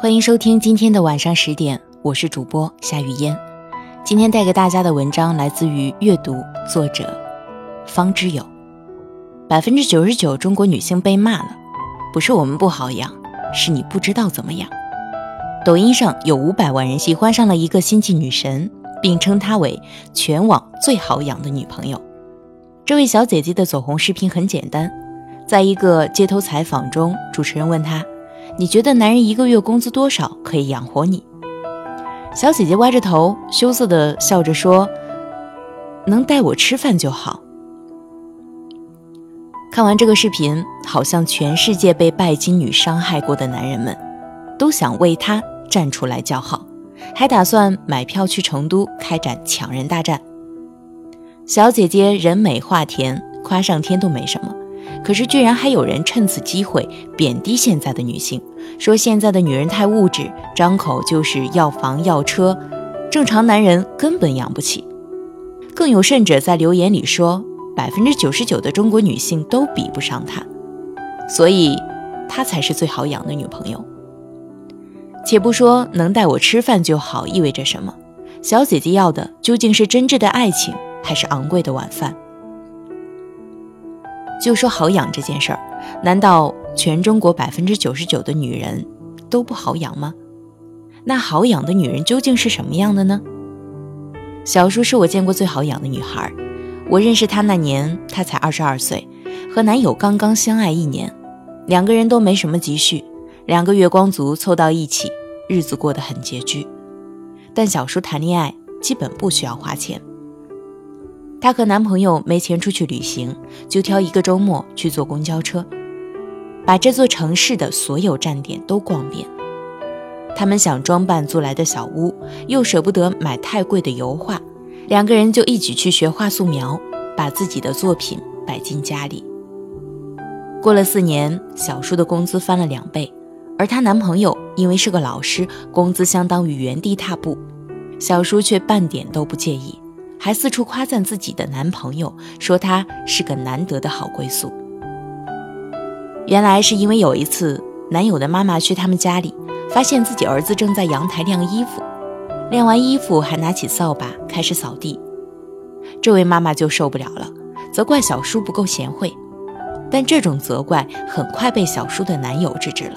欢迎收听今天的晚上十点，我是主播夏雨嫣。今天带给大家的文章来自于阅读，作者方知友。百分之九十九中国女性被骂了，不是我们不好养，是你不知道怎么养。抖音上有五百万人喜欢上了一个心机女神，并称她为全网最好养的女朋友。这位小姐姐的走红视频很简单，在一个街头采访中，主持人问她。你觉得男人一个月工资多少可以养活你？小姐姐歪着头，羞涩的笑着说：“能带我吃饭就好。”看完这个视频，好像全世界被拜金女伤害过的男人们，都想为她站出来叫好，还打算买票去成都开展抢人大战。小姐姐人美话甜，夸上天都没什么。可是，居然还有人趁此机会贬低现在的女性，说现在的女人太物质，张口就是要房要车，正常男人根本养不起。更有甚者在留言里说，百分之九十九的中国女性都比不上他，所以他才是最好养的女朋友。且不说能带我吃饭就好意味着什么，小姐姐要的究竟是真挚的爱情，还是昂贵的晚饭？就说好养这件事儿，难道全中国百分之九十九的女人都不好养吗？那好养的女人究竟是什么样的呢？小叔是我见过最好养的女孩，我认识她那年，她才二十二岁，和男友刚刚相爱一年，两个人都没什么积蓄，两个月光族凑到一起，日子过得很拮据。但小叔谈恋爱基本不需要花钱。她和男朋友没钱出去旅行，就挑一个周末去坐公交车，把这座城市的所有站点都逛遍。他们想装扮租来的小屋，又舍不得买太贵的油画，两个人就一起去学画素描，把自己的作品摆进家里。过了四年，小叔的工资翻了两倍，而她男朋友因为是个老师，工资相当于原地踏步，小叔却半点都不介意。还四处夸赞自己的男朋友，说他是个难得的好归宿。原来是因为有一次，男友的妈妈去他们家里，发现自己儿子正在阳台晾衣服，晾完衣服还拿起扫把开始扫地。这位妈妈就受不了了，责怪小叔不够贤惠。但这种责怪很快被小叔的男友制止了。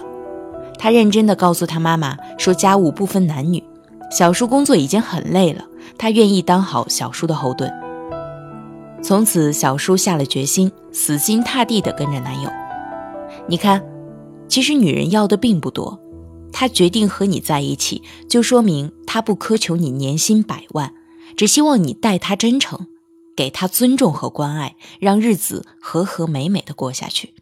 他认真地告诉他妈妈说：“家务不分男女，小叔工作已经很累了。”她愿意当好小叔的后盾。从此，小叔下了决心，死心塌地地跟着男友。你看，其实女人要的并不多，她决定和你在一起，就说明她不苛求你年薪百万，只希望你待她真诚，给她尊重和关爱，让日子和和美美的过下去。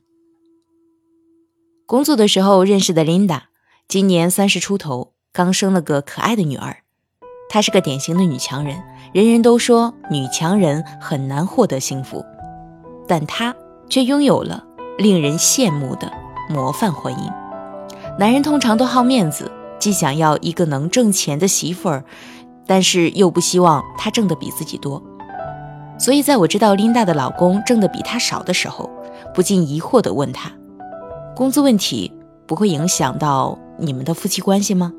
工作的时候认识的琳达，今年三十出头，刚生了个可爱的女儿。她是个典型的女强人，人人都说女强人很难获得幸福，但她却拥有了令人羡慕的模范婚姻。男人通常都好面子，既想要一个能挣钱的媳妇儿，但是又不希望她挣得比自己多。所以，在我知道琳达的老公挣得比她少的时候，不禁疑惑地问她：工资问题不会影响到你们的夫妻关系吗？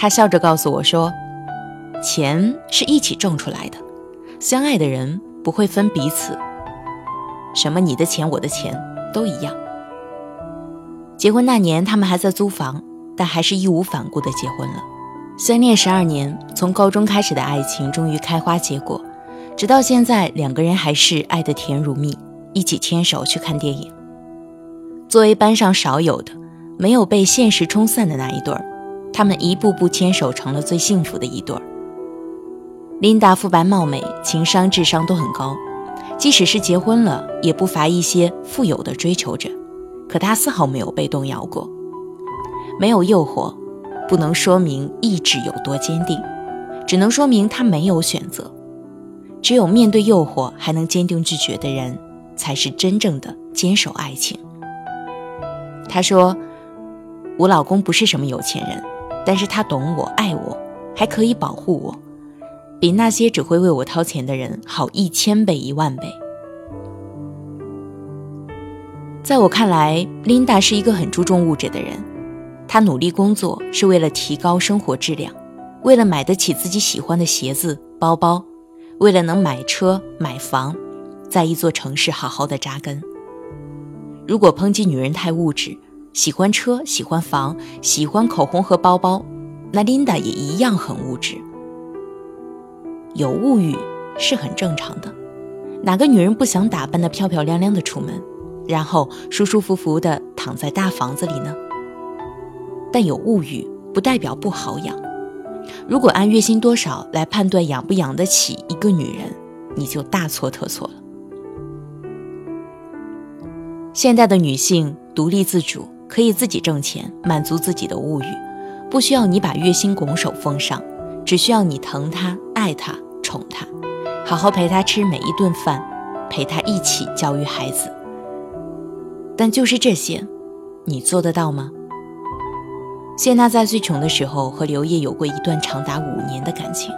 他笑着告诉我说：“钱是一起挣出来的，相爱的人不会分彼此，什么你的钱我的钱都一样。”结婚那年，他们还在租房，但还是义无反顾的结婚了。相恋十二年，从高中开始的爱情终于开花结果，直到现在，两个人还是爱得甜如蜜，一起牵手去看电影。作为班上少有的没有被现实冲散的那一对儿。他们一步步牵手，成了最幸福的一对儿。琳达肤白貌美，情商智商都很高，即使是结婚了，也不乏一些富有的追求者。可她丝毫没有被动摇过，没有诱惑，不能说明意志有多坚定，只能说明她没有选择。只有面对诱惑还能坚定拒绝的人，才是真正的坚守爱情。她说：“我老公不是什么有钱人。”但是他懂我，爱我，还可以保护我，比那些只会为我掏钱的人好一千倍、一万倍。在我看来，琳达是一个很注重物质的人。她努力工作是为了提高生活质量，为了买得起自己喜欢的鞋子、包包，为了能买车买房，在一座城市好好的扎根。如果抨击女人太物质，喜欢车、喜欢房、喜欢口红和包包，那琳达也一样很物质。有物欲是很正常的，哪个女人不想打扮的漂漂亮亮的出门，然后舒舒服服的躺在大房子里呢？但有物欲不代表不好养。如果按月薪多少来判断养不养得起一个女人，你就大错特错了。现代的女性独立自主，可以自己挣钱，满足自己的物欲，不需要你把月薪拱手奉上，只需要你疼她、爱她、宠她，好好陪她吃每一顿饭，陪她一起教育孩子。但就是这些，你做得到吗？谢娜在最穷的时候和刘烨有过一段长达五年的感情。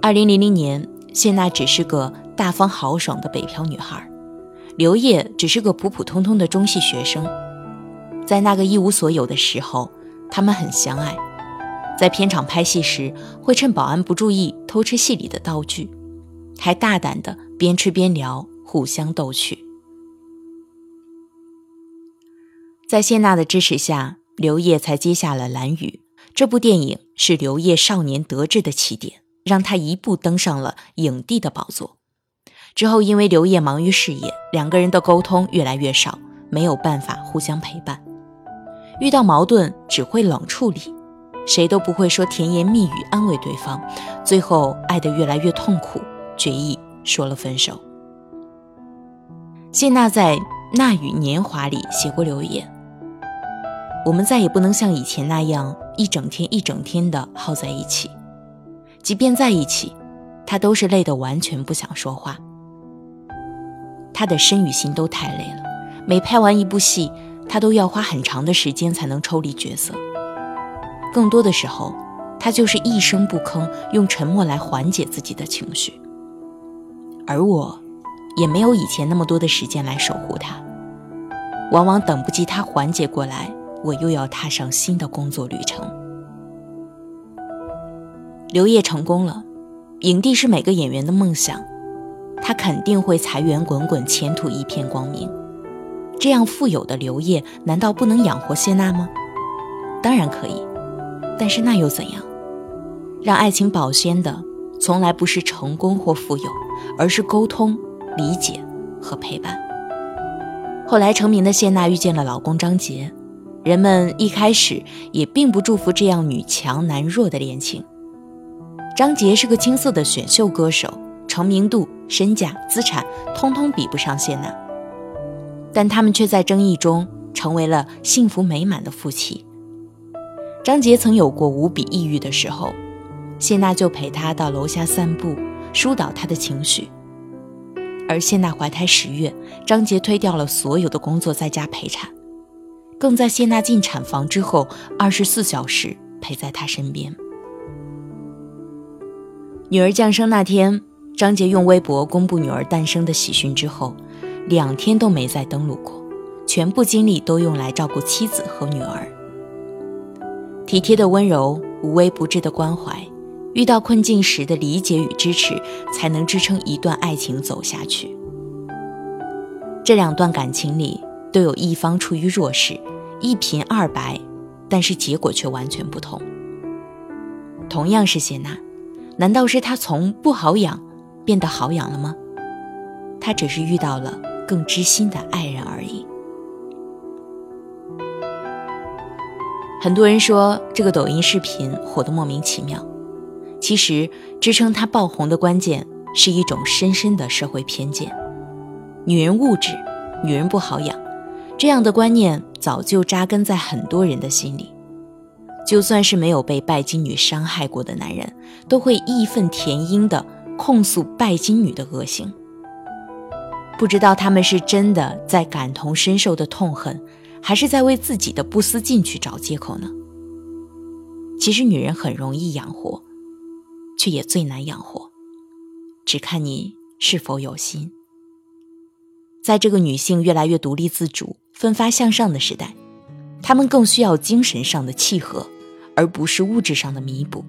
二零零零年，谢娜只是个大方豪爽的北漂女孩，刘烨只是个普普通通的中戏学生。在那个一无所有的时候，他们很相爱，在片场拍戏时会趁保安不注意偷吃戏里的道具，还大胆的边吃边聊，互相逗趣。在谢娜的支持下。刘烨才接下了《蓝雨》这部电影，是刘烨少年得志的起点，让他一步登上了影帝的宝座。之后，因为刘烨忙于事业，两个人的沟通越来越少，没有办法互相陪伴。遇到矛盾只会冷处理，谁都不会说甜言蜜语安慰对方。最后，爱得越来越痛苦，决意说了分手。谢娜在《那与年华》里写过留言。我们再也不能像以前那样一整天一整天的耗在一起，即便在一起，他都是累得完全不想说话。他的身与心都太累了，每拍完一部戏，他都要花很长的时间才能抽离角色。更多的时候，他就是一声不吭，用沉默来缓解自己的情绪。而我，也没有以前那么多的时间来守护他，往往等不及他缓解过来。我又要踏上新的工作旅程。刘烨成功了，影帝是每个演员的梦想，他肯定会财源滚滚，前途一片光明。这样富有的刘烨，难道不能养活谢娜吗？当然可以，但是那又怎样？让爱情保鲜的，从来不是成功或富有，而是沟通、理解和陪伴。后来成名的谢娜遇见了老公张杰。人们一开始也并不祝福这样女强男弱的恋情。张杰是个青涩的选秀歌手，成名度、身价、资产通通比不上谢娜，但他们却在争议中成为了幸福美满的夫妻。张杰曾有过无比抑郁的时候，谢娜就陪他到楼下散步，疏导他的情绪。而谢娜怀胎十月，张杰推掉了所有的工作，在家陪产。更在谢娜进产房之后，二十四小时陪在她身边。女儿降生那天，张杰用微博公布女儿诞生的喜讯之后，两天都没再登录过，全部精力都用来照顾妻子和女儿。体贴的温柔，无微不至的关怀，遇到困境时的理解与支持，才能支撑一段爱情走下去。这两段感情里。都有一方处于弱势，一贫二白，但是结果却完全不同。同样是谢娜，难道是她从不好养变得好养了吗？她只是遇到了更知心的爱人而已。很多人说这个抖音视频火得莫名其妙，其实支撑它爆红的关键是一种深深的社会偏见：女人物质，女人不好养。这样的观念早就扎根在很多人的心里，就算是没有被拜金女伤害过的男人，都会义愤填膺地控诉拜金女的恶行。不知道他们是真的在感同身受的痛恨，还是在为自己的不思进取找借口呢？其实女人很容易养活，却也最难养活，只看你是否有心。在这个女性越来越独立自主、奋发向上的时代，她们更需要精神上的契合，而不是物质上的弥补。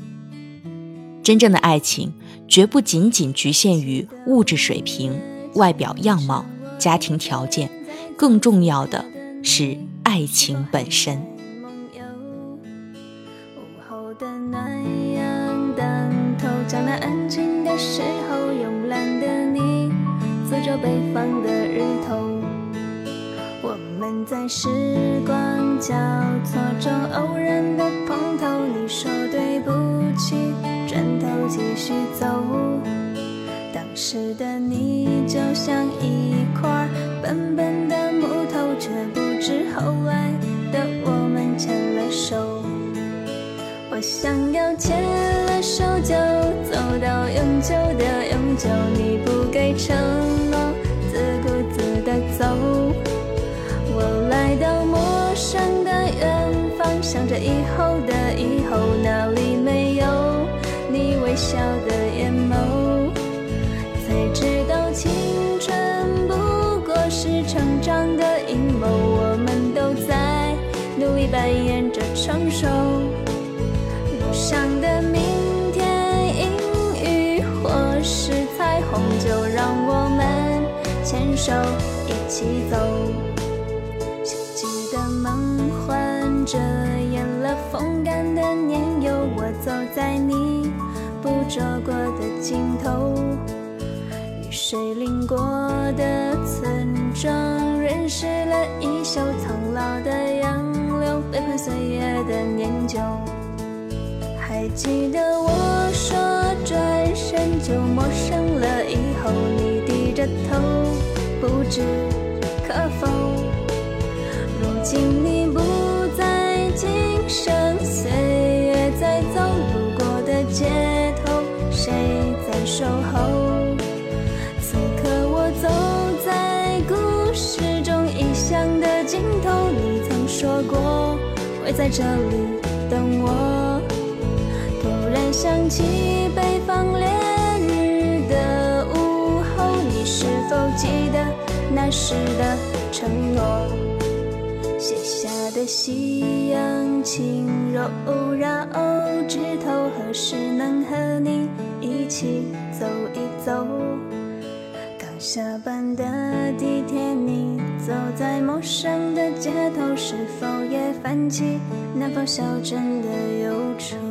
真正的爱情绝不仅仅局限于物质水平、外表样貌、家庭条件，更重要的是爱情本身。梦游，午后的暖阳当头，江南安静的时候，慵懒的你，苏州北方的日头，我们在时光交错中偶然的碰头。你说对不起，转头继续走。当时的你就像一块笨笨的木头，却不知后来的我们牵了手。我想要牵了手就走到永久的永久，你不给承诺。自顾自的走，我来到陌生的远方，想着以后手一。起走，想记得梦幻着演了风干的年幼，我走在你捕捉过的尽头，雨水淋过的村庄，认识了一宿苍老的杨柳，背叛岁月的年久。还记得我说转身就陌生了，以后你，知。可否？如今你不在，今生岁月在走，路过的街头，谁在守候？此刻我走在故事中异乡的尽头，你曾说过会在这里等我。突然想起北方烈日的午后，你是否记得？那时的承诺，写下的夕阳轻柔绕枝头，何时能和你一起走一走？刚下班的地铁，你走在陌生的街头，是否也泛起南方小镇的忧愁？